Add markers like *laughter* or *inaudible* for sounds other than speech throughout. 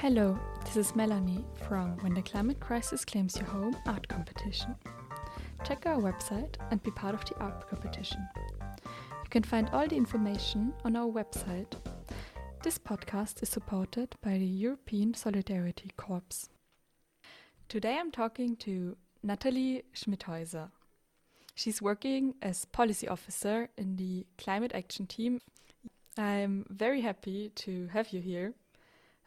Hello, this is Melanie from When the Climate Crisis Claims Your Home art competition. Check our website and be part of the art competition. You can find all the information on our website. This podcast is supported by the European Solidarity Corps. Today I'm talking to Natalie Schmidhäuser. She's working as policy officer in the climate action team. I'm very happy to have you here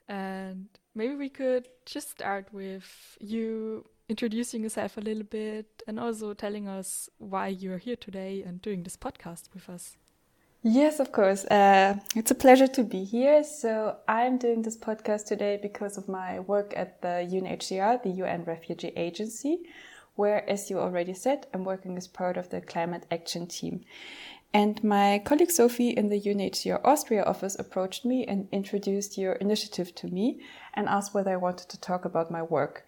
and maybe we could just start with you introducing yourself a little bit and also telling us why you're here today and doing this podcast with us. Yes, of course. Uh, it's a pleasure to be here. So, I'm doing this podcast today because of my work at the UNHCR, the UN Refugee Agency, where, as you already said, I'm working as part of the climate action team. And my colleague Sophie in the UNHCR Austria office approached me and introduced your initiative to me and asked whether I wanted to talk about my work.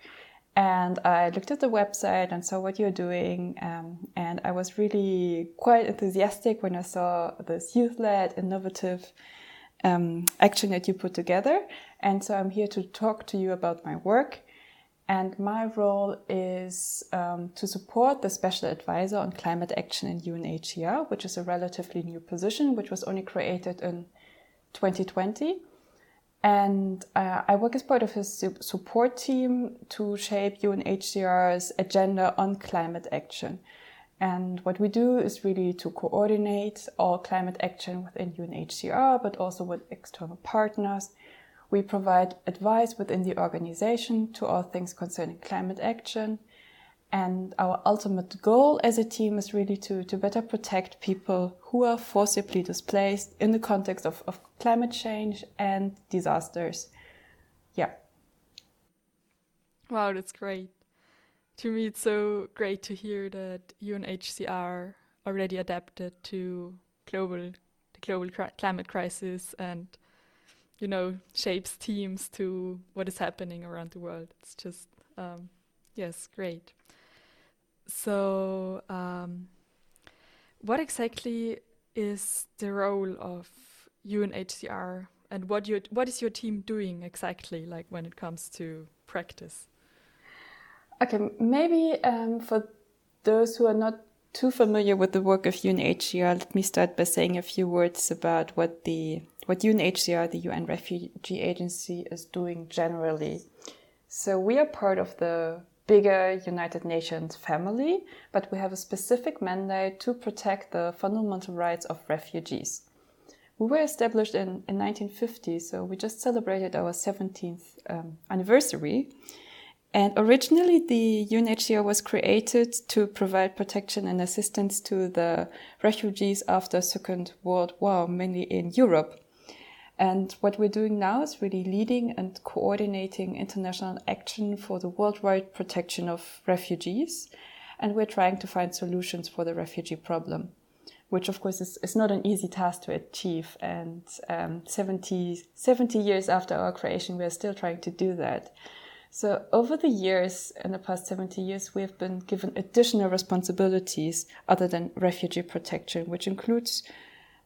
And I looked at the website and saw what you're doing. Um, and I was really quite enthusiastic when I saw this youth led, innovative um, action that you put together. And so I'm here to talk to you about my work and my role is um, to support the special advisor on climate action in UNHCR, which is a relatively new position, which was only created in 2020. And uh, I work as part of his support team to shape UNHCR's agenda on climate action. And what we do is really to coordinate all climate action within UNHCR, but also with external partners we provide advice within the organization to all things concerning climate action. And our ultimate goal as a team is really to, to better protect people who are forcibly displaced in the context of, of climate change and disasters. Yeah. Wow, that's great. To me, it's so great to hear that UNHCR already adapted to global the global climate crisis and you know shapes teams to what is happening around the world. It's just um, yes, great. So, um, what exactly is the role of UNHCR, and what you what is your team doing exactly, like when it comes to practice? Okay, maybe um, for those who are not too familiar with the work of UNHCR, let me start by saying a few words about what the what UNHCR, the UN Refugee Agency, is doing generally. So we are part of the bigger United Nations family, but we have a specific mandate to protect the fundamental rights of refugees. We were established in, in 1950, so we just celebrated our 17th um, anniversary. And originally, the UNHCR was created to provide protection and assistance to the refugees after Second World War, mainly in Europe. And what we're doing now is really leading and coordinating international action for the worldwide protection of refugees. And we're trying to find solutions for the refugee problem, which of course is, is not an easy task to achieve. And um, 70, 70 years after our creation, we're still trying to do that. So over the years, in the past 70 years, we have been given additional responsibilities other than refugee protection, which includes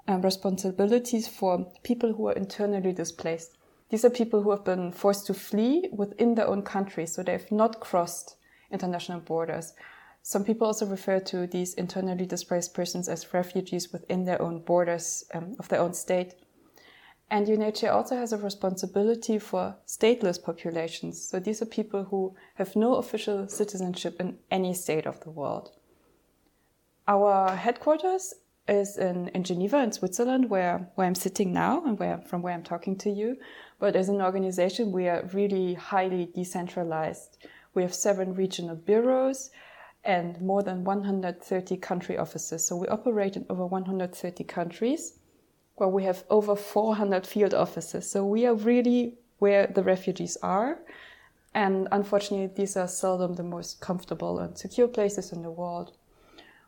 um, responsibilities for people who are internally displaced. These are people who have been forced to flee within their own country, so they have not crossed international borders. Some people also refer to these internally displaced persons as refugees within their own borders um, of their own state. And UNHCR also has a responsibility for stateless populations. So these are people who have no official citizenship in any state of the world. Our headquarters is in, in Geneva, in Switzerland, where, where I'm sitting now and where, from where I'm talking to you. But as an organization, we are really highly decentralized. We have seven regional bureaus and more than 130 country offices. So we operate in over 130 countries where we have over 400 field offices. So we are really where the refugees are. And unfortunately, these are seldom the most comfortable and secure places in the world.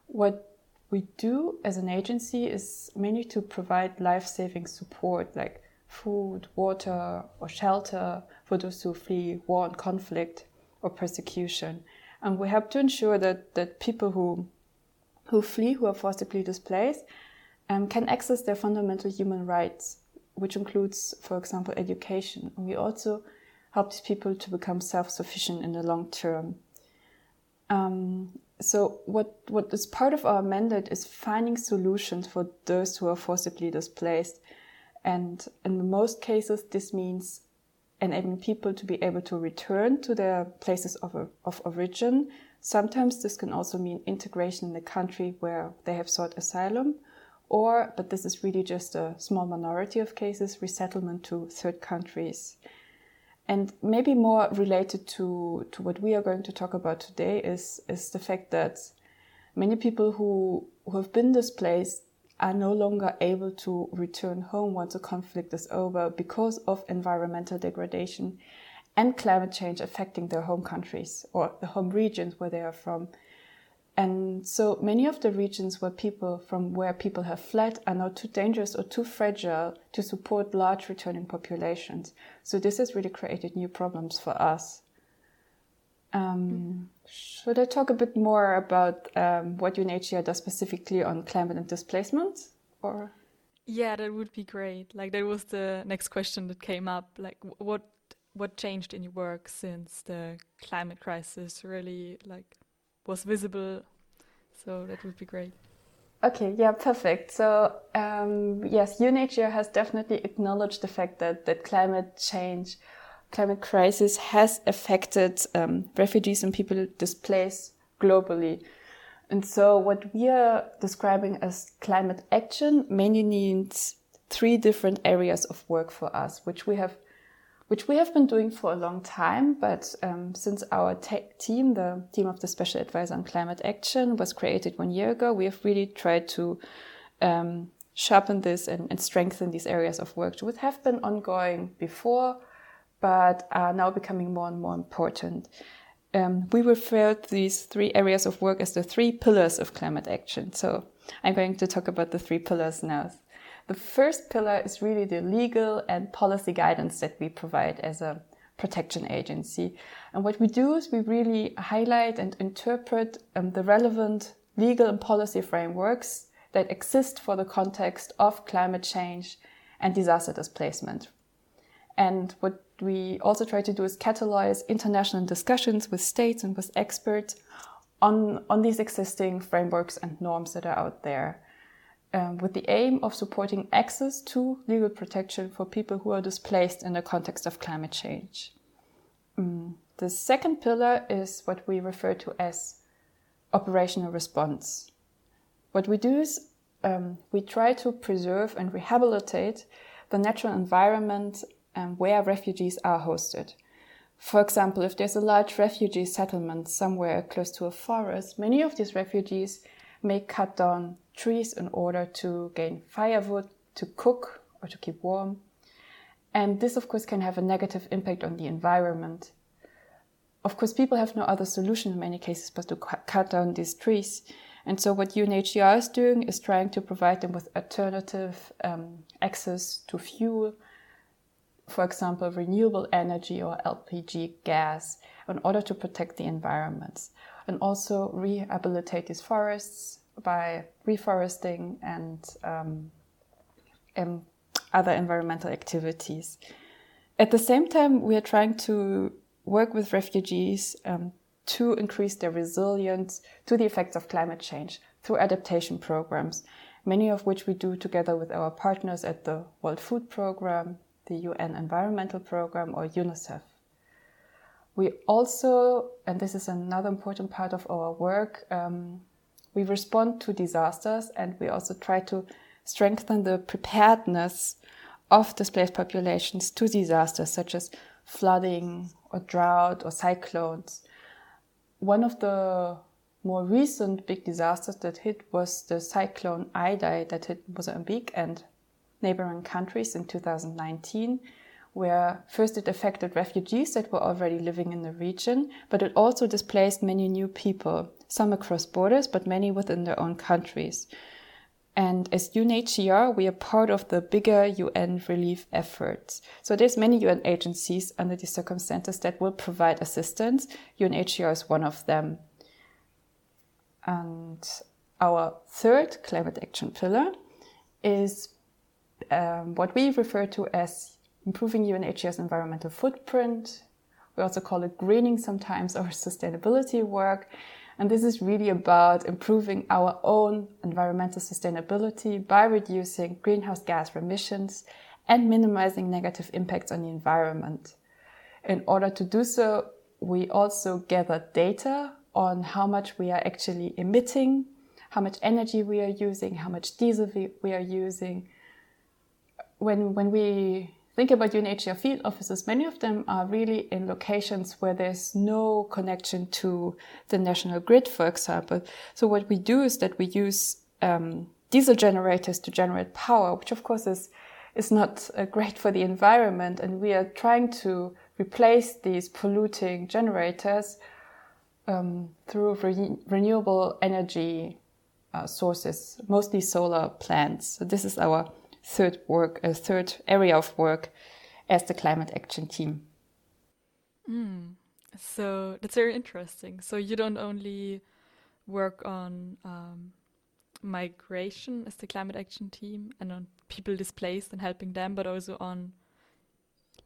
What we do as an agency is mainly to provide life saving support like food, water, or shelter for those who flee war and conflict or persecution. And we help to ensure that, that people who, who flee, who are forcibly displaced, um, can access their fundamental human rights, which includes, for example, education. And we also help these people to become self-sufficient in the long term. Um, so what what is part of our mandate is finding solutions for those who are forcibly displaced, and in most cases this means enabling people to be able to return to their places of, of origin. Sometimes this can also mean integration in the country where they have sought asylum, or, but this is really just a small minority of cases, resettlement to third countries. And maybe more related to, to what we are going to talk about today is, is the fact that many people who, who have been displaced are no longer able to return home once a conflict is over because of environmental degradation and climate change affecting their home countries or the home regions where they are from. And so many of the regions where people from where people have fled are now too dangerous or too fragile to support large returning populations. So this has really created new problems for us. Um, should I talk a bit more about um, what UNHCR does specifically on climate and displacement, or? Yeah, that would be great. Like that was the next question that came up. Like what what changed in your work since the climate crisis really like was visible? So that would be great. Okay, yeah, perfect. So um, yes, UNHCR has definitely acknowledged the fact that that climate change climate crisis has affected um, refugees and people displaced globally. And so, what we are describing as climate action mainly needs three different areas of work for us, which we have, which we have been doing for a long time. But um, since our team, the team of the Special Advisor on Climate Action, was created one year ago, we have really tried to um, sharpen this and, and strengthen these areas of work, which have been ongoing before but are now becoming more and more important. Um, we refer to these three areas of work as the three pillars of climate action. So I'm going to talk about the three pillars now. The first pillar is really the legal and policy guidance that we provide as a protection agency. And what we do is we really highlight and interpret um, the relevant legal and policy frameworks that exist for the context of climate change and disaster displacement. And what we also try to do is catalyze international discussions with states and with experts on, on these existing frameworks and norms that are out there. Um, with the aim of supporting access to legal protection for people who are displaced in the context of climate change. Um, the second pillar is what we refer to as operational response. What we do is um, we try to preserve and rehabilitate the natural environment um, where refugees are hosted. For example, if there's a large refugee settlement somewhere close to a forest, many of these refugees may cut down trees in order to gain firewood, to cook, or to keep warm. And this, of course, can have a negative impact on the environment. Of course, people have no other solution in many cases but to cut down these trees. And so, what UNHCR is doing is trying to provide them with alternative um, access to fuel, for example, renewable energy or LPG gas in order to protect the environments and also rehabilitate these forests by reforesting and, um, other environmental activities. At the same time, we are trying to work with refugees um, to increase their resilience to the effects of climate change through adaptation programs, many of which we do together with our partners at the World Food Programme, the UN Environmental Programme or UNICEF. We also, and this is another important part of our work, um, we respond to disasters and we also try to strengthen the preparedness of displaced populations to disasters such as flooding or drought or cyclones. One of the more recent big disasters that hit was the cyclone Idai that hit Mozambique and neighboring countries in 2019, where first it affected refugees that were already living in the region, but it also displaced many new people, some across borders, but many within their own countries. And as UNHCR, we are part of the bigger UN relief efforts. So there's many UN agencies under these circumstances that will provide assistance. UNHCR is one of them. And our third climate action pillar is um, what we refer to as improving UNHCR's environmental footprint. We also call it greening sometimes *laughs* or sustainability work. And this is really about improving our own environmental sustainability by reducing greenhouse gas emissions and minimizing negative impacts on the environment. In order to do so, we also gather data on how much we are actually emitting, how much energy we are using, how much diesel we, are using. When, when we think about UNHCR field offices, many of them are really in locations where there's no connection to the national grid, for example. So what we do is that we use um, diesel generators to generate power, which of course is is not uh, great for the environment, and we are trying to replace these polluting generators um, through re renewable energy uh, sources, mostly solar plants. So this is our third work, a third area of work as the climate action team. Mm. So that's very interesting. So you don't only work on um, migration as the climate action team and on people displaced and helping them, but also on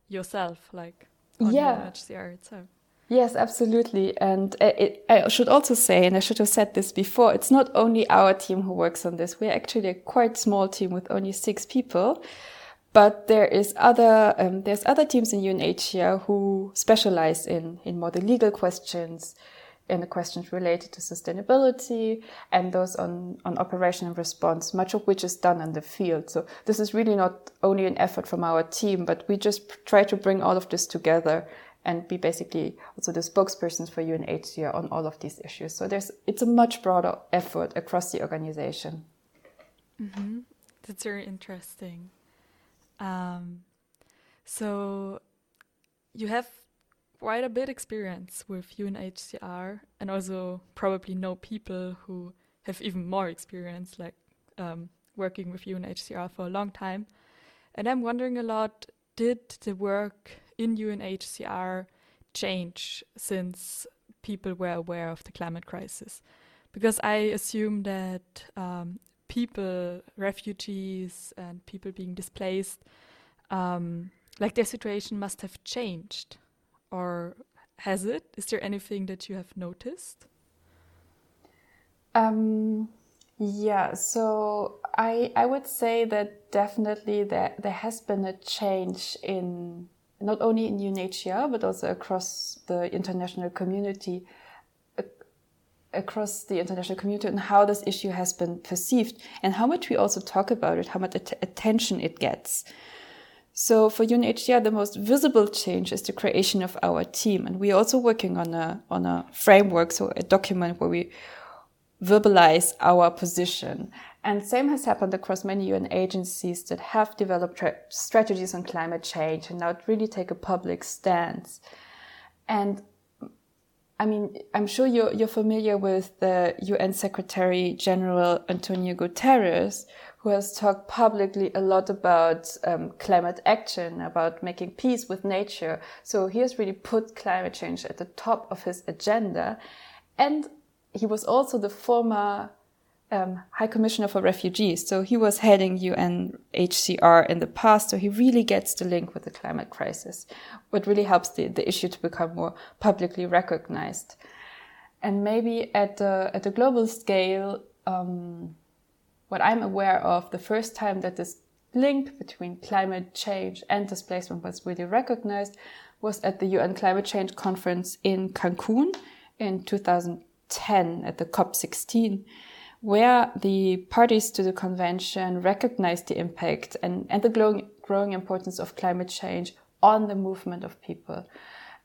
yourself, like on yeah. UNHCR itself. Yes, absolutely. And I should also say, and I should have said this before, it's not only our team who works on this. We're actually a quite small team with only six people. But there is other, um, there's other teams in UNHCR who specialize in, in more the legal questions, in the questions related to sustainability and those on, on operation and response, much of which is done in the field. So this is really not only an effort from our team, but we just try to bring all of this together and be basically also the spokespersons for UNHCR on all of these issues. So there's it's a much broader effort across the organization. Mm-hmm. That's very interesting. Um, so you have quite a bit experience with UNHCR and also probably know people who have even more experience, like um, working with UNHCR for a long time. And I'm wondering a lot, did the work in UNHCR change since people were aware of the climate crisis? Because I assume that um, people, refugees, and people being displaced, um, like their situation must have changed, or has it? Is there anything that you have noticed? Um, yeah, so I I would say that definitely there there has been a change in not only in UNHCR, but also across the international community, across the international community, and how this issue has been perceived, and how much we also talk about it, how much att attention it gets. So for UNHCR, the most visible change is the creation of our team, and we're also working on a on a framework, so a document where we verbalize our position and same has happened across many UN agencies that have developed strategies on climate change and now really take a public stance. And I mean, I'm sure you're, you're familiar with the UN Secretary General Antonio Guterres, who has talked publicly a lot about um, climate action, about making peace with nature. So he has really put climate change at the top of his agenda. And he was also the former um, High Commissioner for Refugees. So he was heading UNHCR in the past. So he really gets the link with the climate crisis, what really helps the, the issue to become more publicly recognized. And maybe at the, at the global scale, um, what I'm aware of, the first time that this link between climate change and displacement was really recognized was at the UN Climate Change Conference in Cancun in 2010 at the COP16 where the parties to the convention recognized the impact and, and the growing, growing importance of climate change on the movement of people.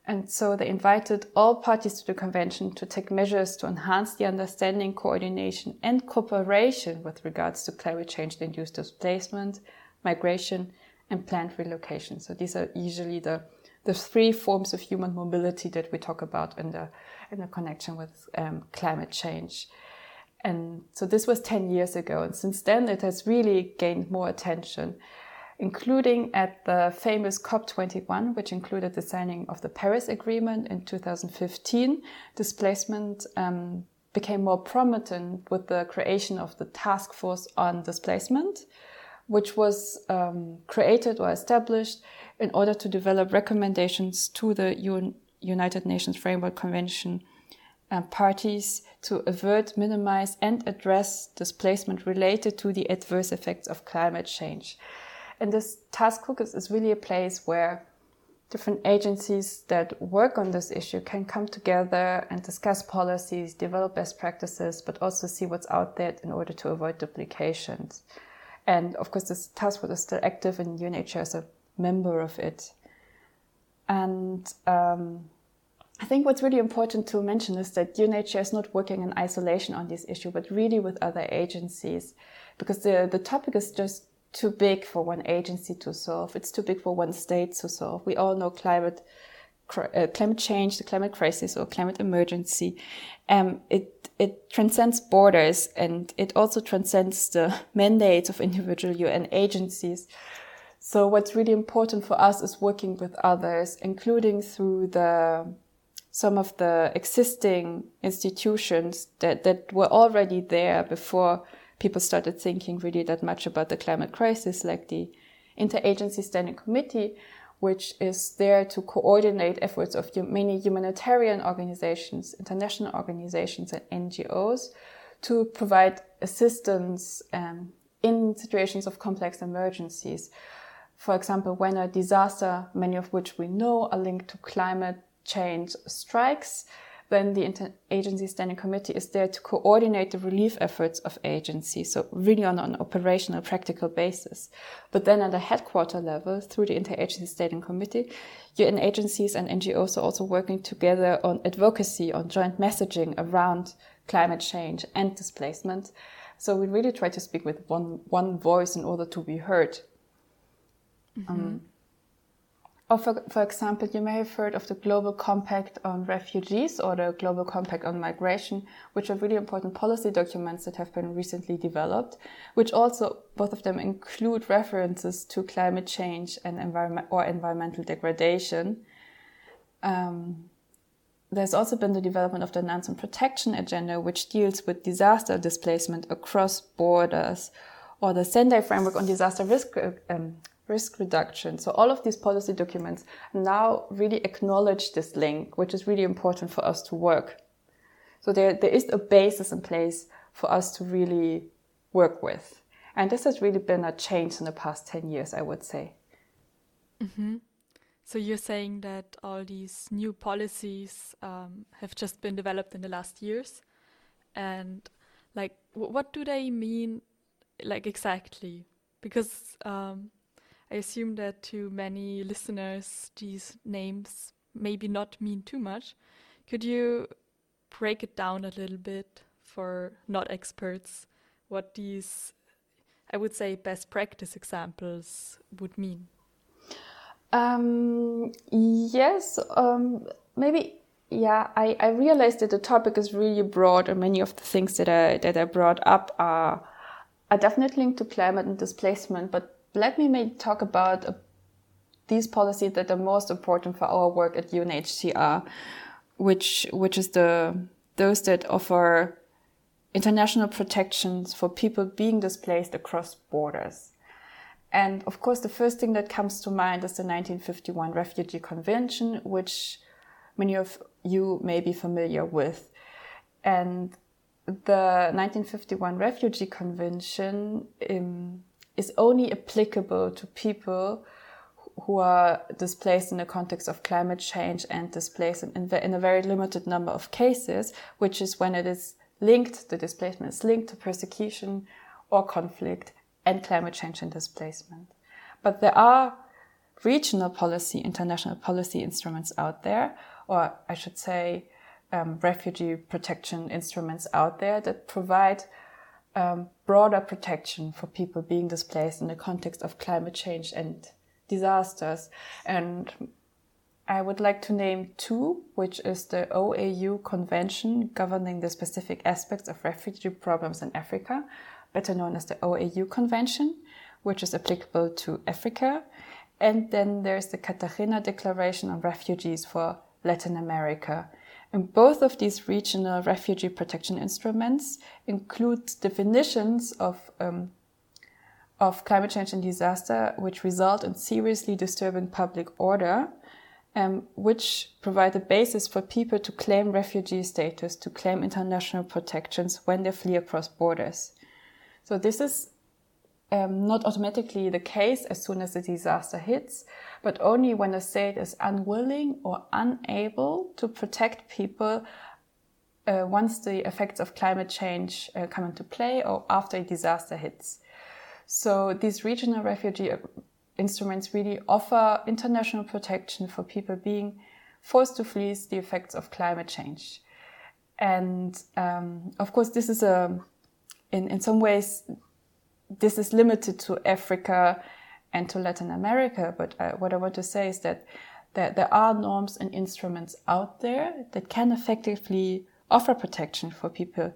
And so they invited all parties to the convention to take measures to enhance the understanding, coordination, and cooperation with regards to climate change induced displacement, migration, and planned relocation. So these are usually the, the three forms of human mobility that we talk about in the, in the connection with um, climate change. And so this was 10 years ago. And since then, it has really gained more attention, including at the famous COP21, which included the signing of the Paris Agreement in 2015. Displacement um, became more prominent with the creation of the Task Force on Displacement, which was um, created or established in order to develop recommendations to the UN, United Nations Framework Convention uh, parties to avert, minimize, and address displacement related to the adverse effects of climate change. And this task force is really a place where different agencies that work on this issue can come together and discuss policies, develop best practices, but also see what's out there in order to avoid duplications. And of course, this task force is still active, and UNHCR is a member of it. And um, I think what's really important to mention is that UNHCR is not working in isolation on this issue, but really with other agencies, because the, the topic is just too big for one agency to solve. It's too big for one state to solve. We all know climate uh, climate change, the climate crisis, or climate emergency. Um, it it transcends borders and it also transcends the *laughs* mandates of individual UN agencies. So what's really important for us is working with others, including through the some of the existing institutions that, that were already there before people started thinking really that much about the climate crisis, like the Interagency Standing Committee, which is there to coordinate efforts of many humanitarian organizations, international organizations, and NGOs to provide assistance um, in situations of complex emergencies. For example, when a disaster, many of which we know are linked to climate change strikes, then the interagency standing committee is there to coordinate the relief efforts of agencies, so really on an operational, practical basis. But then at the headquarter level, through the interagency standing committee, UN agencies and NGOs are also working together on advocacy, on joint messaging around climate change and displacement. So we really try to speak with one, one voice in order to be heard. Mm -hmm. um, or for, for example, you may have heard of the Global Compact on Refugees or the Global Compact on Migration, which are really important policy documents that have been recently developed, which also, both of them include references to climate change and environment or environmental degradation. Um, there's also been the development of the Nansen Protection Agenda, which deals with disaster displacement across borders, or the Sendai Framework on Disaster Risk um, risk reduction. So all of these policy documents now really acknowledge this link, which is really important for us to work. So there, there is a basis in place for us to really work with. And this has really been a change in the past 10 years, I would say. Mm-hmm. So you're saying that all these new policies um, have just been developed in the last years, and like, what do they mean, like exactly? Because um, I assume that to many listeners, these names maybe not mean too much. Could you break it down a little bit for not experts what these, I would say, best practice examples would mean? Um, yes, um, maybe. Yeah, I, I realized that the topic is really broad, and many of the things that I that I brought up are are definitely linked to climate and displacement, but let me maybe talk about uh, these policies that are most important for our work at UNHCR, which which is the those that offer international protections for people being displaced across borders. And of course, the first thing that comes to mind is the 1951 Refugee Convention, which many of you may be familiar with. And the 1951 Refugee Convention um, is only applicable to people who are displaced in the context of climate change and displaced in, in, a very limited number of cases, which is when it is linked, the displacement is linked to persecution or conflict and climate change and displacement. But there are regional policy, international policy instruments out there, or I should say, um, refugee protection instruments out there that provide um, broader protection for people being displaced in the context of climate change and disasters. And I would like to name two, which is the OAU Convention governing the specific aspects of refugee problems in Africa, better known as the OAU Convention, which is applicable to Africa. And then there's the Cartagena Declaration on Refugees for Latin America, and both of these regional refugee protection instruments include definitions of, um, of climate change and disaster which result in seriously disturbing public order, um, which provide a basis for people to claim refugee status, to claim international protections when they flee across borders. So this is um, not automatically the case as soon as the disaster hits, but only when a state is unwilling or unable to protect people uh, once the effects of climate change uh, come into play or after a disaster hits. So these regional refugee uh, instruments really offer international protection for people being forced to flee the effects of climate change. And um, of course, this is a, in, in some ways, this is limited to Africa and to Latin America. But uh, what I want to say is that there, there are norms and instruments out there that can effectively offer protection for people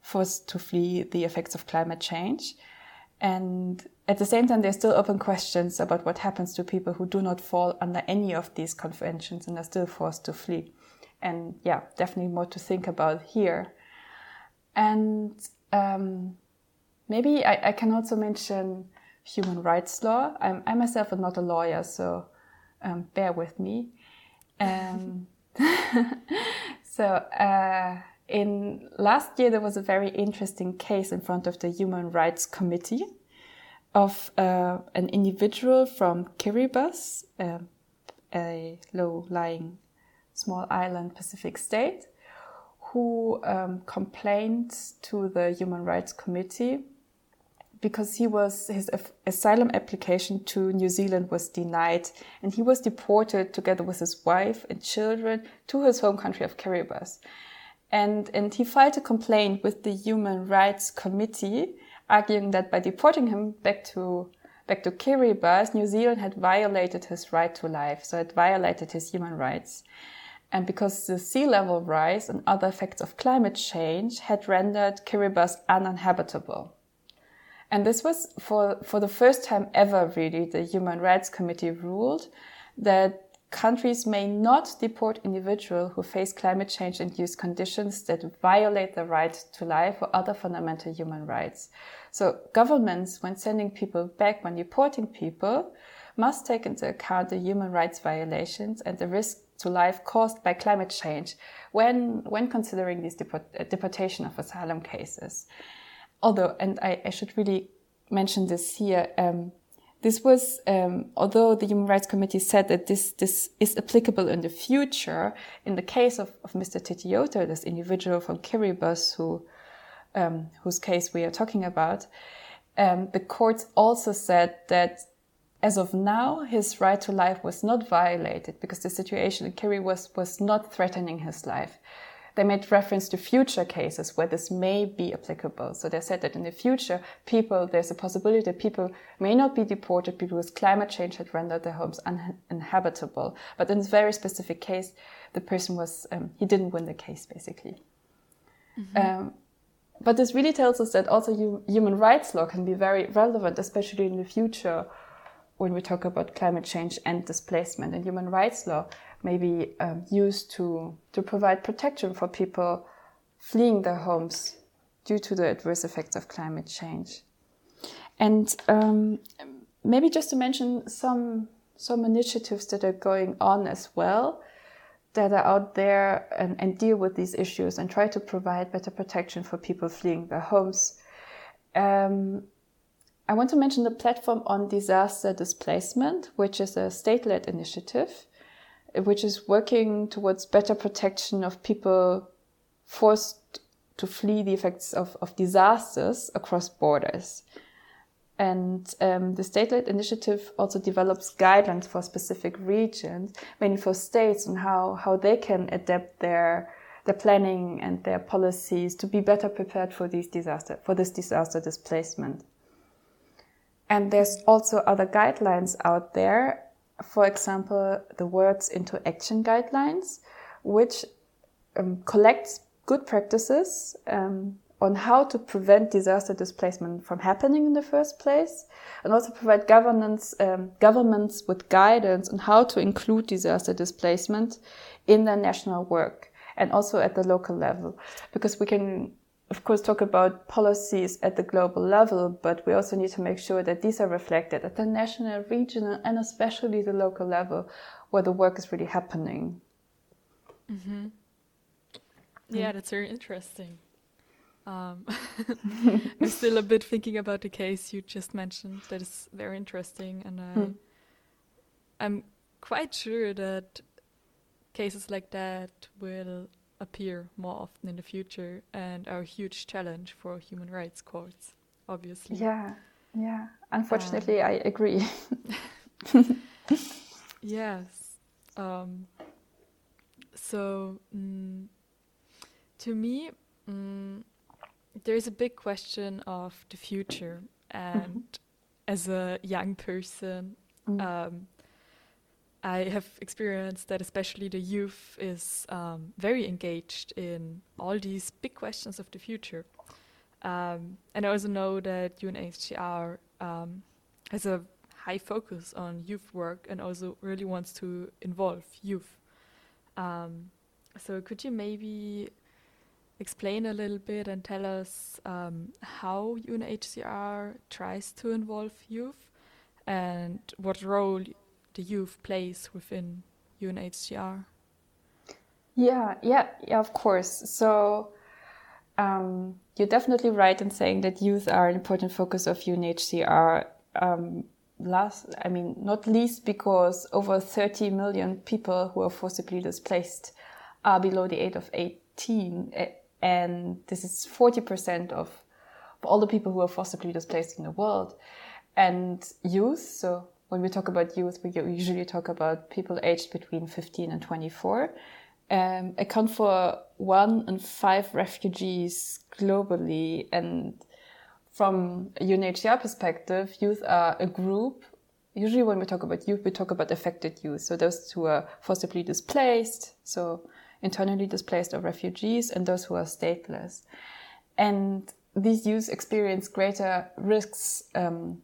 forced to flee the effects of climate change. And at the same time, there's still open questions about what happens to people who do not fall under any of these conventions and are still forced to flee. And yeah, definitely more to think about here. And um, maybe I, I, can also mention human rights law. I'm, I myself am not a lawyer, so um, bear with me. Um, *laughs* So, uh, in last year, there was a very interesting case in front of the Human Rights Committee of uh, an individual from Kiribati, uh, a low-lying small island Pacific state, who um, complained to the Human Rights Committee because he was his asylum application to New Zealand was denied and he was deported together with his wife and children to his home country of Kiribati. And, and he filed a complaint with the Human Rights Committee, arguing that by deporting him back to back to Kiribati, New Zealand had violated his right to life, so it violated his human rights. And because the sea level rise and other effects of climate change had rendered Kiribati uninhabitable. And this was for, for the first time ever, really, the Human Rights Committee ruled that countries may not deport individuals who face climate change induced conditions that violate the right to life or other fundamental human rights. So governments, when sending people back, when deporting people, must take into account the human rights violations and the risk to life caused by climate change when, when considering these deport, deportation of asylum cases although, and I, I should really mention this here, um, this was, um, although the Human Rights Committee said that this, this is applicable in the future, in the case of, of Mr. Teitiota, this individual from Kiribati who, um, whose case we are talking about, um, the courts also said that as of now, his right to life was not violated because the situation in Kiribati was, was not threatening his life they made reference to future cases where this may be applicable. So they said that in the future, people, there's a possibility that people may not be deported because climate change had rendered their homes uninhabitable. But in this very specific case, the person was, um, he didn't win the case basically. Mm-hmm. Um, but this really tells us that also human rights law can be very relevant, especially in the future when we talk about climate change and displacement and human rights law may be um, used to, to provide protection for people fleeing their homes due to the adverse effects of climate change. And um, maybe just to mention some, some initiatives that are going on as well that are out there and, and deal with these issues and try to provide better protection for people fleeing their homes. Um, I want to mention the platform on disaster displacement, which is a state led initiative, which is working towards better protection of people forced to flee the effects of, of disasters across borders. And um, the state led initiative also develops guidelines for specific regions, mainly for states, on how, how they can adapt their their planning and their policies to be better prepared for these disaster for this disaster displacement. And there's also other guidelines out there. For example, the Words into Action guidelines, which um, collects good practices um, on how to prevent disaster displacement from happening in the first place, and also provide governance um, governments with guidance on how to include disaster displacement in their national work and also at the local level, because we can of course, talk about policies at the global level, but we also need to make sure that these are reflected at the national, regional, and especially the local level where the work is really happening. Mm-hmm. Yeah, that's very interesting. Um, *laughs* *laughs* I'm still a bit thinking about the case you just mentioned. That is very interesting, and I, hmm. I'm quite sure that cases like that will appear more often in the future and are a huge challenge for human rights courts, obviously. Yeah, yeah. Unfortunately, um, I agree. *laughs* yes. Um, so, mm, to me, mm, there is a big question of the future, and mm -hmm. as a young person, mm. um, I have experienced that especially the youth is um, very engaged in all these big questions of the future. Um, and I also know that UNHCR um, has a high focus on youth work and also really wants to involve youth. Um, so could you maybe explain a little bit and tell us um, how UNHCR tries to involve youth and what role the youth plays within UNHCR? Yeah, yeah, yeah, of course. So um, you're definitely right in saying that youth are an important focus of UNHCR. Um, last, I mean, not least because over 30 million people who are forcibly displaced are below the age of 18, and this is 40% of, of all the people who are forcibly displaced in the world. And youth, so when we talk about youth, we usually talk about people aged between 15 and 24, um, account for one in five refugees globally. And from a UNHCR perspective, youth are a group. Usually, when we talk about youth, we talk about affected youth. So those who are forcibly displaced, so internally displaced or refugees, and those who are stateless. And these youth experience greater risks um,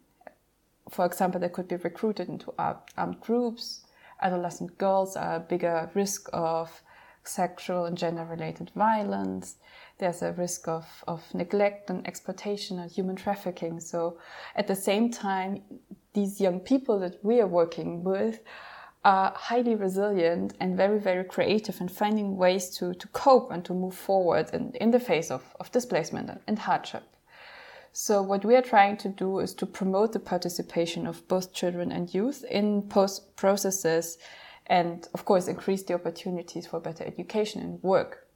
for example, they could be recruited into armed groups. Adolescent girls are a bigger risk of sexual and gender related violence. There's a risk of, of neglect and exploitation and human trafficking. So at the same time, these young people that we are working with are highly resilient and very, very creative in finding ways to, to cope and to move forward in, in the face of, of displacement and hardship. So what we are trying to do is to promote the participation of both children and youth in post processes and of course increase the opportunities for better education and work.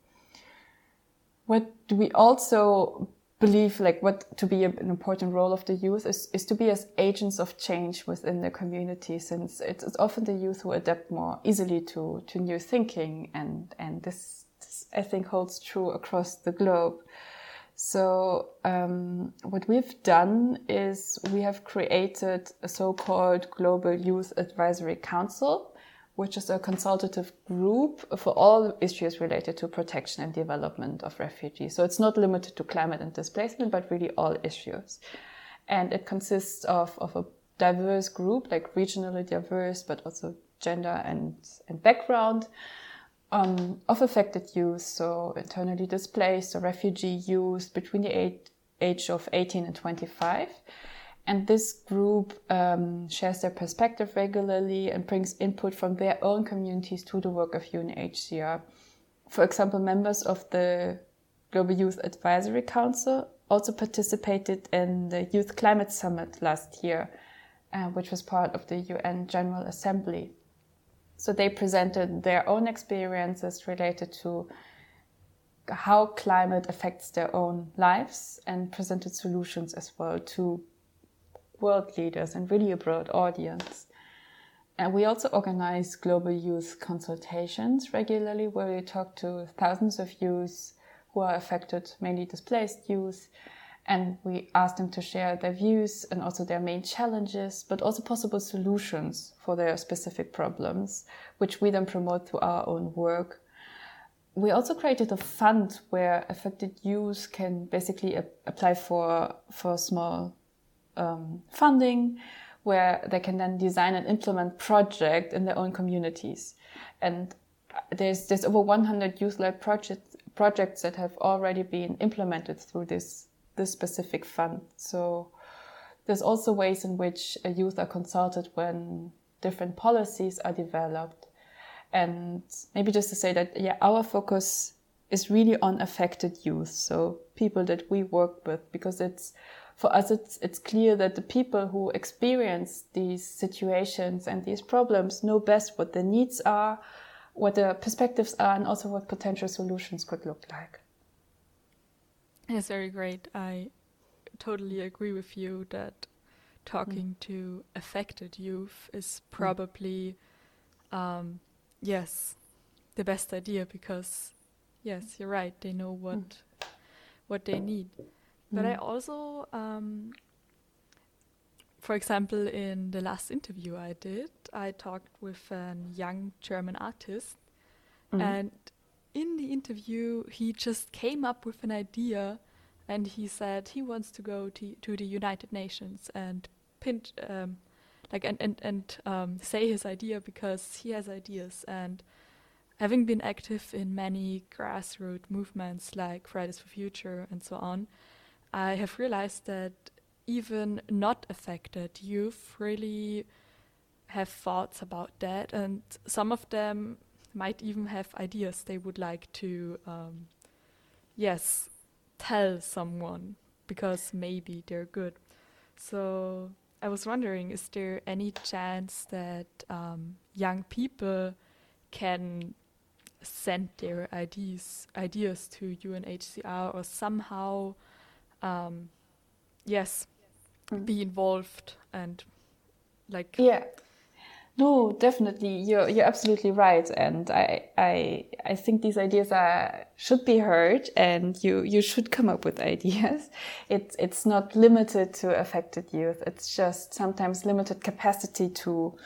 What do we also believe like what to be an important role of the youth is, is to be as agents of change within the community since it's, often the youth who adapt more easily to, to new thinking and, and this, this I think holds true across the globe. So um, what we've done is we have created a so-called Global Youth Advisory Council, which is a consultative group for all issues related to protection and development of refugees. So it's not limited to climate and displacement, but really all issues. And it consists of, of a diverse group, like regionally diverse, but also gender and, and background um, of affected youth, so internally displaced or refugee youth between the age, of 18 and 25. And this group um, shares their perspective regularly and brings input from their own communities to the work of UNHCR. For example, members of the Global Youth Advisory Council also participated in the Youth Climate Summit last year, uh, which was part of the UN General Assembly. So they presented their own experiences related to how climate affects their own lives and presented solutions as well to world leaders and really a broad audience. And we also organize global youth consultations regularly where we talk to thousands of youth who are affected, mainly displaced youth, and we ask them to share their views and also their main challenges, but also possible solutions for their specific problems, which we then promote through our own work. We also created a fund where affected youth can basically apply for, for small um, funding, where they can then design and implement project in their own communities. And there's there's over 100 youth-led projects projects that have already been implemented through this this specific fund. So there's also ways in which uh, youth are consulted when different policies are developed. And maybe just to say that, yeah, our focus is really on affected youth. So people that we work with, because it's, for us, it's, it's clear that the people who experience these situations and these problems know best what their needs are, what their perspectives are, and also what potential solutions could look like. It's very great. I totally agree with you that talking mm. to affected youth is mm. probably, mm. um, yes, the best idea because, yes, you're right. They know mm. what mm. what they need. But I also, um, for example, in the last interview I did, I talked with a young German artist, mm. and in the interview, he just came up with an idea and he said he wants to go to, to the United Nations and pinch, um, like and and and um, say his idea because he has ideas. And having been active in many grassroots movements like Fridays for Future and so on, I have realized that even not affected youth really have thoughts about that, and some of them might even have ideas they would like to, um, yes, tell someone because maybe they're good. So I was wondering, is there any chance that um, young people can send their ideas ideas to UNHCR or somehow, um, yes, mm. be involved and like yeah no, definitely. You're you're absolutely right, and I I I think these ideas are should be heard, and you you should come up with *laughs* ideas. It's it's not limited to affected youth. It's just sometimes limited capacity to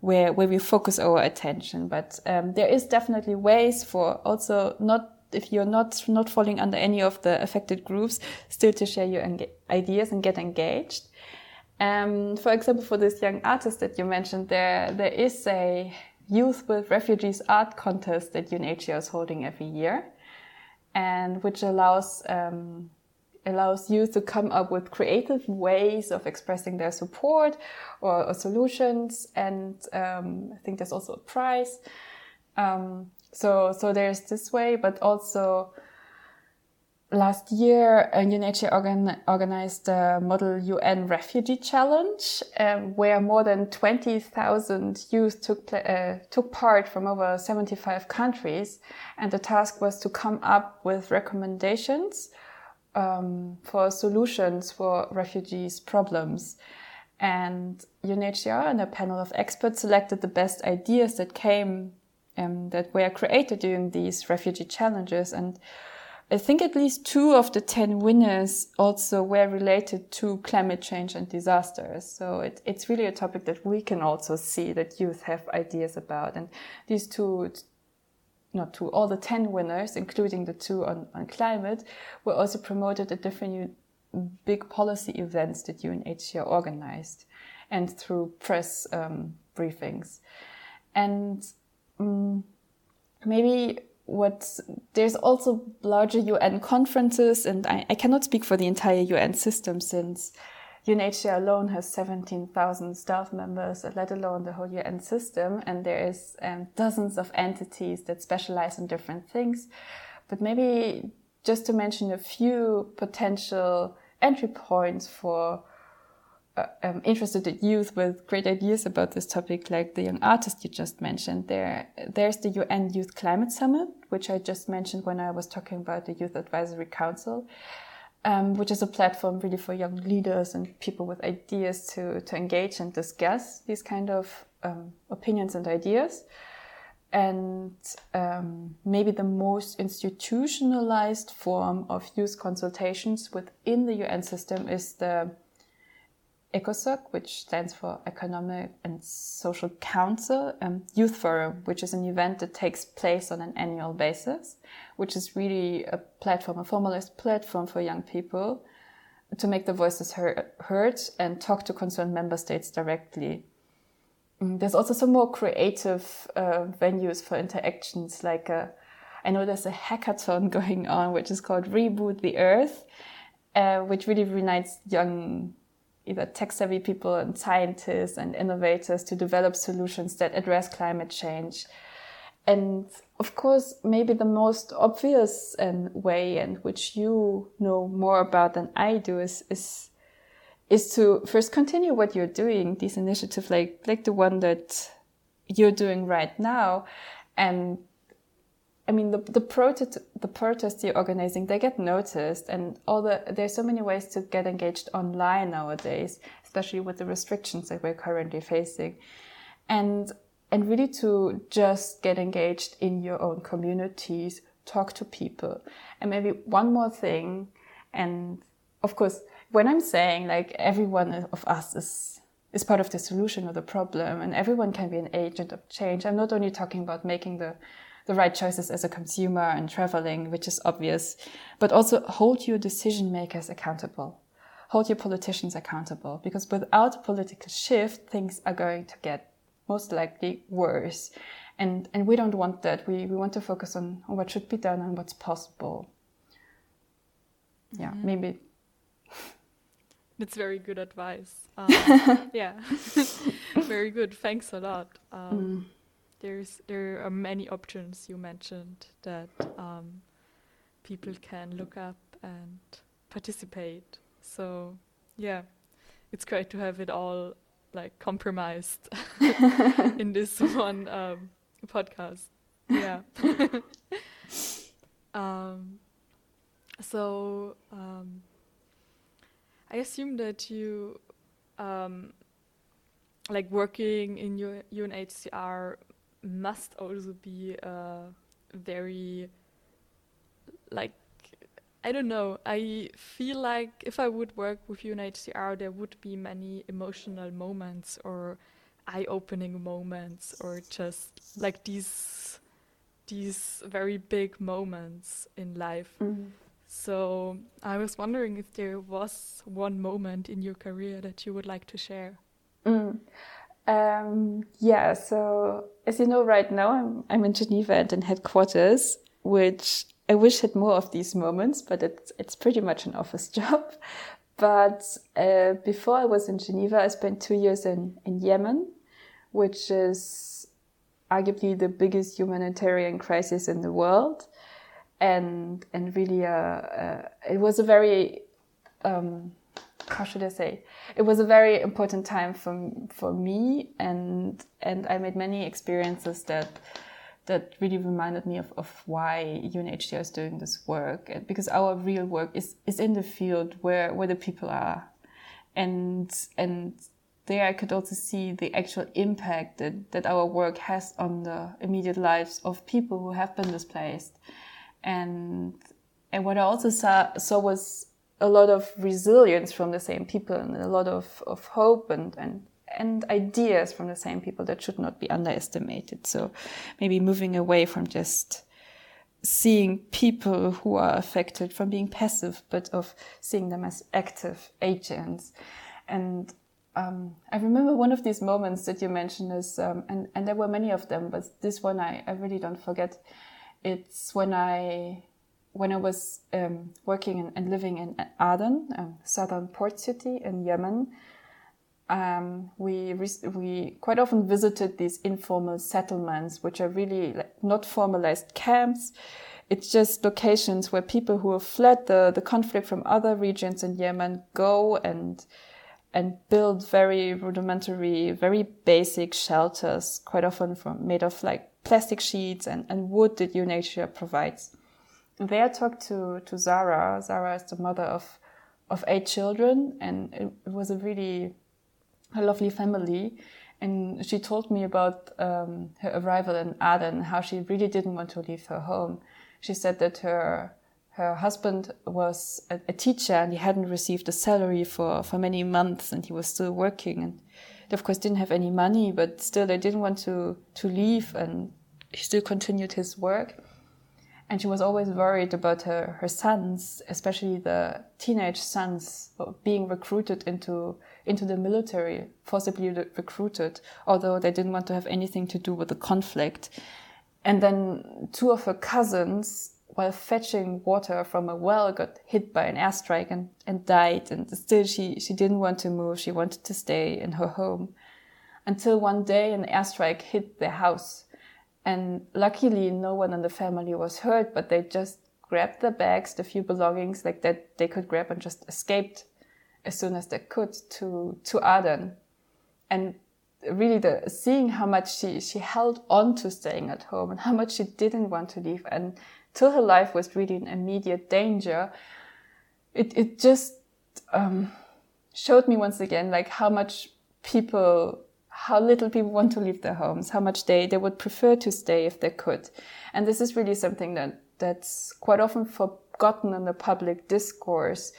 where where we focus our attention. But um, there is definitely ways for also not if you're not not falling under any of the affected groups, still to share your ideas and get engaged. Um, for example, for this young artist that you mentioned, there there is a Youth with Refugees art contest that UNHCR is holding every year, and which allows um, allows youth to come up with creative ways of expressing their support or, or solutions. And um, I think there's also a prize. Um, so so there's this way, but also last year, UNHCR organ organized the Model UN Refugee Challenge, um, where more than 20,000 youth took, uh, took part from over 75 countries. And the task was to come up with recommendations um, for solutions for refugees' problems. And UNHCR and a panel of experts selected the best ideas that came, um, that were created during these refugee challenges. And I think at least two of the 10 winners also were related to climate change and disasters. So it, it's really a topic that we can also see that youth have ideas about. And these two, not two, all the 10 winners, including the two on, on climate, were also promoted at different big policy events that UNHCR organized and through press um, briefings. And um, maybe what there's also larger UN conferences, and I, I, cannot speak for the entire UN system since UNHCR alone has 17,000 staff members, let alone the whole UN system, and there is um, dozens of entities that specialize in different things. But maybe just to mention a few potential entry points for um, interested youth with great ideas about this topic, like the young artist you just mentioned. There, there's the UN Youth Climate Summit, which I just mentioned when I was talking about the Youth Advisory Council, um, which is a platform really for young leaders and people with ideas to to engage and discuss these kind of um, opinions and ideas. And um, maybe the most institutionalized form of youth consultations within the UN system is the ECOSOC, which stands for Economic and Social Council, um, Youth Forum, which is an event that takes place on an annual basis, which is really a platform, a formalized platform for young people to make their voices heard, and talk to concerned member states directly. mm, there's also some more creative uh, venues for interactions. Like uh, I know there's a hackathon *laughs* going on, which is called Reboot the Earth, uh, which really unites young either tech savvy people and scientists and innovators to develop solutions that address climate change. And of course, maybe the most obvious and way and which you know more about than I do is, is, is to first continue what you're doing, these initiatives like, like the one that you're doing right now. And I mean, the, the protest, the protests you're organizing, they get noticed and all the, there's so many ways to get engaged online nowadays, especially with the restrictions that we're currently facing. And, and really to just get engaged in your own communities, talk to people. And maybe one more thing. And of course, when I'm saying like everyone of us is, is part of the solution or the problem and everyone can be an agent of change, I'm not only talking about making the the right choices as a consumer and traveling, which is obvious, but also hold your decision makers accountable. Hold your politicians accountable because without a political shift, things are going to get most likely worse. And, and we don't want that. We, we want to focus on, on what should be done and what's possible. Yeah, mm-hmm. maybe. *laughs* That's very good advice. *laughs* Um, yeah, *laughs* very good. Thanks a lot. Um, mm there's there are many options you mentioned that um, people can look up and participate. So yeah, it's great to have it all like compromised *laughs* in this one um, podcast. Yeah. *laughs* um, so um, I assume that you um, like working in your UNHCR must also be uh, very like I don't know. I feel like if I would work with UNHCR, there would be many emotional moments or eye-opening moments, or just like these these very big moments in life. Mm. So I was wondering if there was one moment in your career that you would like to share. Mm. Um, yeah, so as you know, right now I'm, I'm in Geneva and in headquarters, which I wish had more of these moments, but it's, it's pretty much an office *laughs* job. But uh, before I was in Geneva, I spent two years in, in Yemen, which is arguably the biggest humanitarian crisis in the world. And, and really, uh, uh, it was a very, um, how should I say? It was a very important time for for me, and and I made many experiences that that really reminded me of, of why UNHCR is doing this work, and because our real work is is in the field where where the people are, and and there I could also see the actual impact that, that our work has on the immediate lives of people who have been displaced. And and what I also saw, saw was a lot of resilience from the same people and a lot of, of hope and, and and ideas from the same people that should not be underestimated. So maybe moving away from just seeing people who are affected from being passive, but of seeing them as active agents. And um, I remember one of these moments that you mentioned is, um, and, and there were many of them, but this one I, I really don't forget. It's when I when I was um, working and, and, living in Aden, um, southern port city in Yemen, um, we we quite often visited these informal settlements, which are really like not formalized camps. It's just locations where people who have fled the, the conflict from other regions in Yemen go and and build very rudimentary, very basic shelters, quite often from made of like plastic sheets and, and wood that UNHCR provides there I talked to, to Zara. Zara is the mother of, of eight children and it, it was a really a lovely family. And she told me about um, her arrival in Aden, how she really didn't want to leave her home. She said that her her husband was a, a, teacher and he hadn't received a salary for, for many months and he was still working and they of course didn't have any money, but still they didn't want to, to leave and he still continued his work. And she was always worried about her, her sons, especially the teenage sons, uh, being recruited into into the military, forcibly recruited, although they didn't want to have anything to do with the conflict. And then two of her cousins, while fetching water from a well, got hit by an airstrike and, and died. And still, she, she didn't want to move. She wanted to stay in her home. Until one day, an airstrike hit their house and luckily, no one in the family was hurt, but they just grabbed the bags, the few belongings like that they could grab and just escaped as soon as they could to, to Aden. And really the seeing how much she, she held on to staying at home and how much she didn't want to leave and till her life was really in immediate danger, it, it just um, showed me once again like how much people how little people want to leave their homes, how much they, they would prefer to stay if they could. And this is really something that, that's quite often forgotten in the public discourse.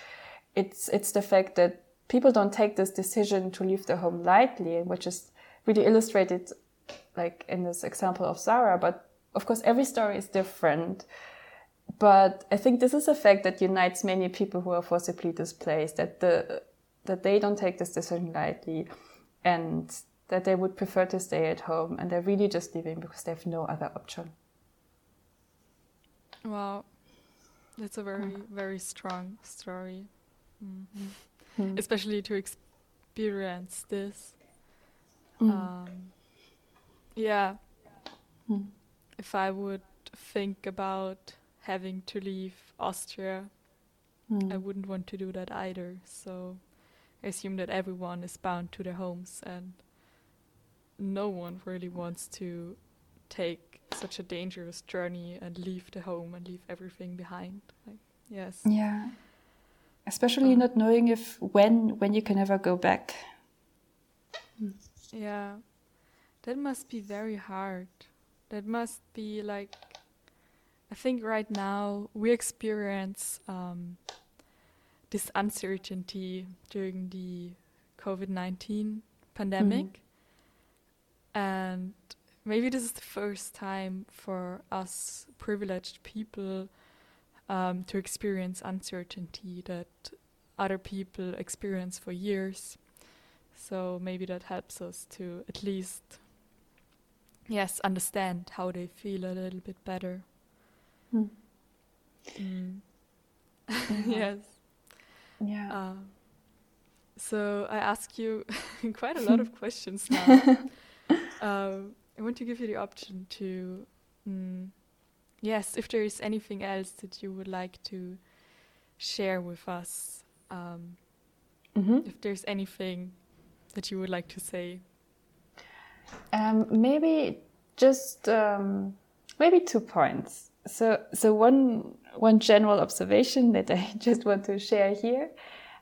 It's, it's the fact that people don't take this decision to leave their home lightly, which is really illustrated like in this example of Zara. But of course, every story is different. But I think this is a fact that unites many people who are forcibly displaced, that the, that they don't take this decision lightly and that they would prefer to stay at home and they're really just leaving because they have no other option. Wow, that's a very, mm. very strong story. Mm. Especially to experience this. Mm. Um, yeah. Mm. If I would think about having to leave Austria, I mm. wouldn't want to do that either. So I assume that everyone is bound to their homes and no one really wants to take such a dangerous journey and leave the home and leave everything behind. Like, yes. Yeah. Especially um, not knowing if when when you can ever go back. Yeah. That must be very hard. That must be like I think right now we experience um, this uncertainty during the COVID 19 pandemic. Mm and maybe this is the first time for us privileged people um, to experience uncertainty that other people experience for years. So maybe that helps us to at least, yes, understand how they feel a little bit better. Mm. *laughs* yes. Yeah. Uh, so I ask you *laughs* quite a lot of *laughs* questions now. Um, I want to give you the option to, mm, yes, if there is anything else that you would like to share with us, um, mm-hmm. if there's anything that you would like to say. Um, maybe just um, maybe two points. So, so one one general observation that I *laughs* just want to share here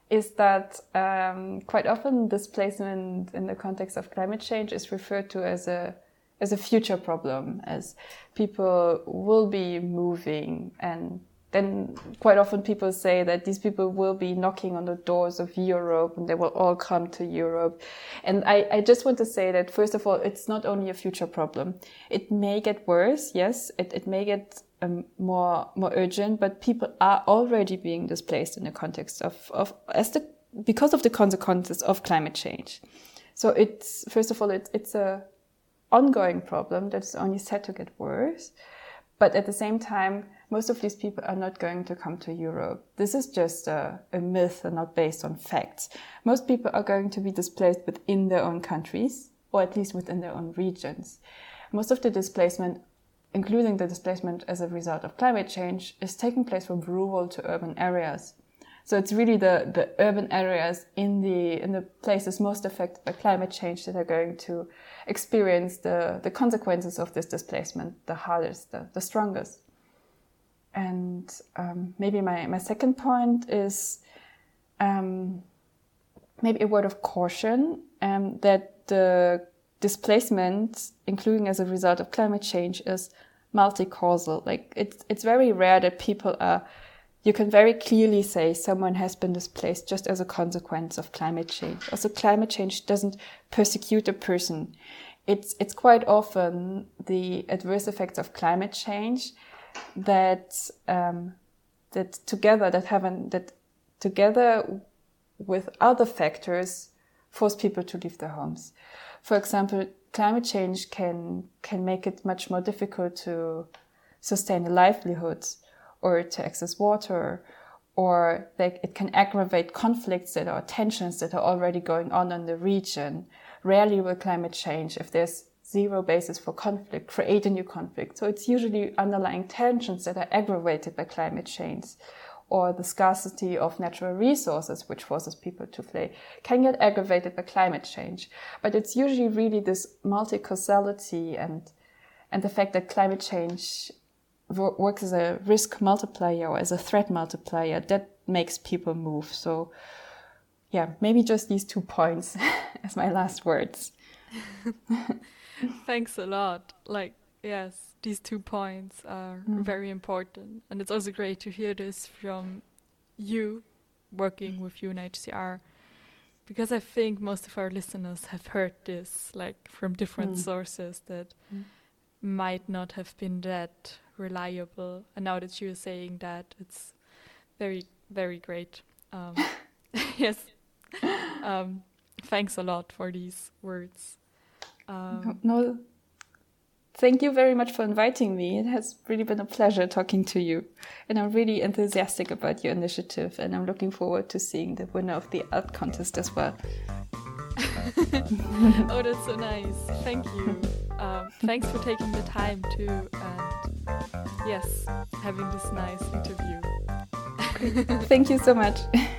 is that um, quite often displacement in the context of climate change is referred to as a as a future problem, as people will be moving and then quite often people say that these people will be knocking on the doors of Europe and they will all come to Europe. And I, I just want to say that first of all, it's not only a future problem. It may get worse, yes, it, it may get um, more more urgent, but people are already being displaced in the context of, of as the because of the consequences of climate change. So it's first of all it's it's a ongoing problem that is only set to get worse, but at the same time most of these people are not going to come to Europe. This is just a, a myth and not based on facts. Most people are going to be displaced within their own countries or at least within their own regions. Most of the displacement including the displacement as a result of climate change, is taking place from rural to urban areas. So it's really the, the urban areas in the, in the places most affected by climate change that are going to experience the, the consequences of this displacement the hardest, the, the strongest. And um, maybe my, my second point is um, maybe a word of caution um, that the displacement, including as a result of climate change, is multi-causal. Like it's it's very rare that people are you can very clearly say someone has been displaced just as a consequence of climate change. Also climate change doesn't persecute a person. It's it's quite often the adverse effects of climate change that um, that together that haven't that together with other factors force people to leave their homes. For example, climate change can can make it much more difficult to sustain a livelihood or to access water or they, it can aggravate conflicts that are tensions that are already going on in the region. Rarely will climate change, if there's zero basis for conflict, create a new conflict. So it's usually underlying tensions that are aggravated by climate change or the scarcity of natural resources, which forces people to flee, can get aggravated by climate change. But it's usually really this multi-causality and, and the fact that climate change works as a risk multiplier or as a threat multiplier that makes people move. So yeah, maybe just these two points *laughs* as my last words. *laughs* Thanks a lot. Like, yes, these two points are mm. very important. And it's also great to hear this from you working with UNHCR because I think most of our listeners have heard this like from different mm. sources that mm. might not have been that reliable. And now that you're saying that, it's very, very great. Um, *laughs* yes. *laughs* Um, thanks a lot for these words. Um, no, thank you very much for inviting me. It has really been a pleasure talking to you. And I'm really enthusiastic about your initiative. And I'm looking forward to seeing the winner of the art contest as well. *laughs* oh, that's so nice. Thank you. Um, thanks for taking the time to, and yes, having this nice interview. Thank you so much. *laughs*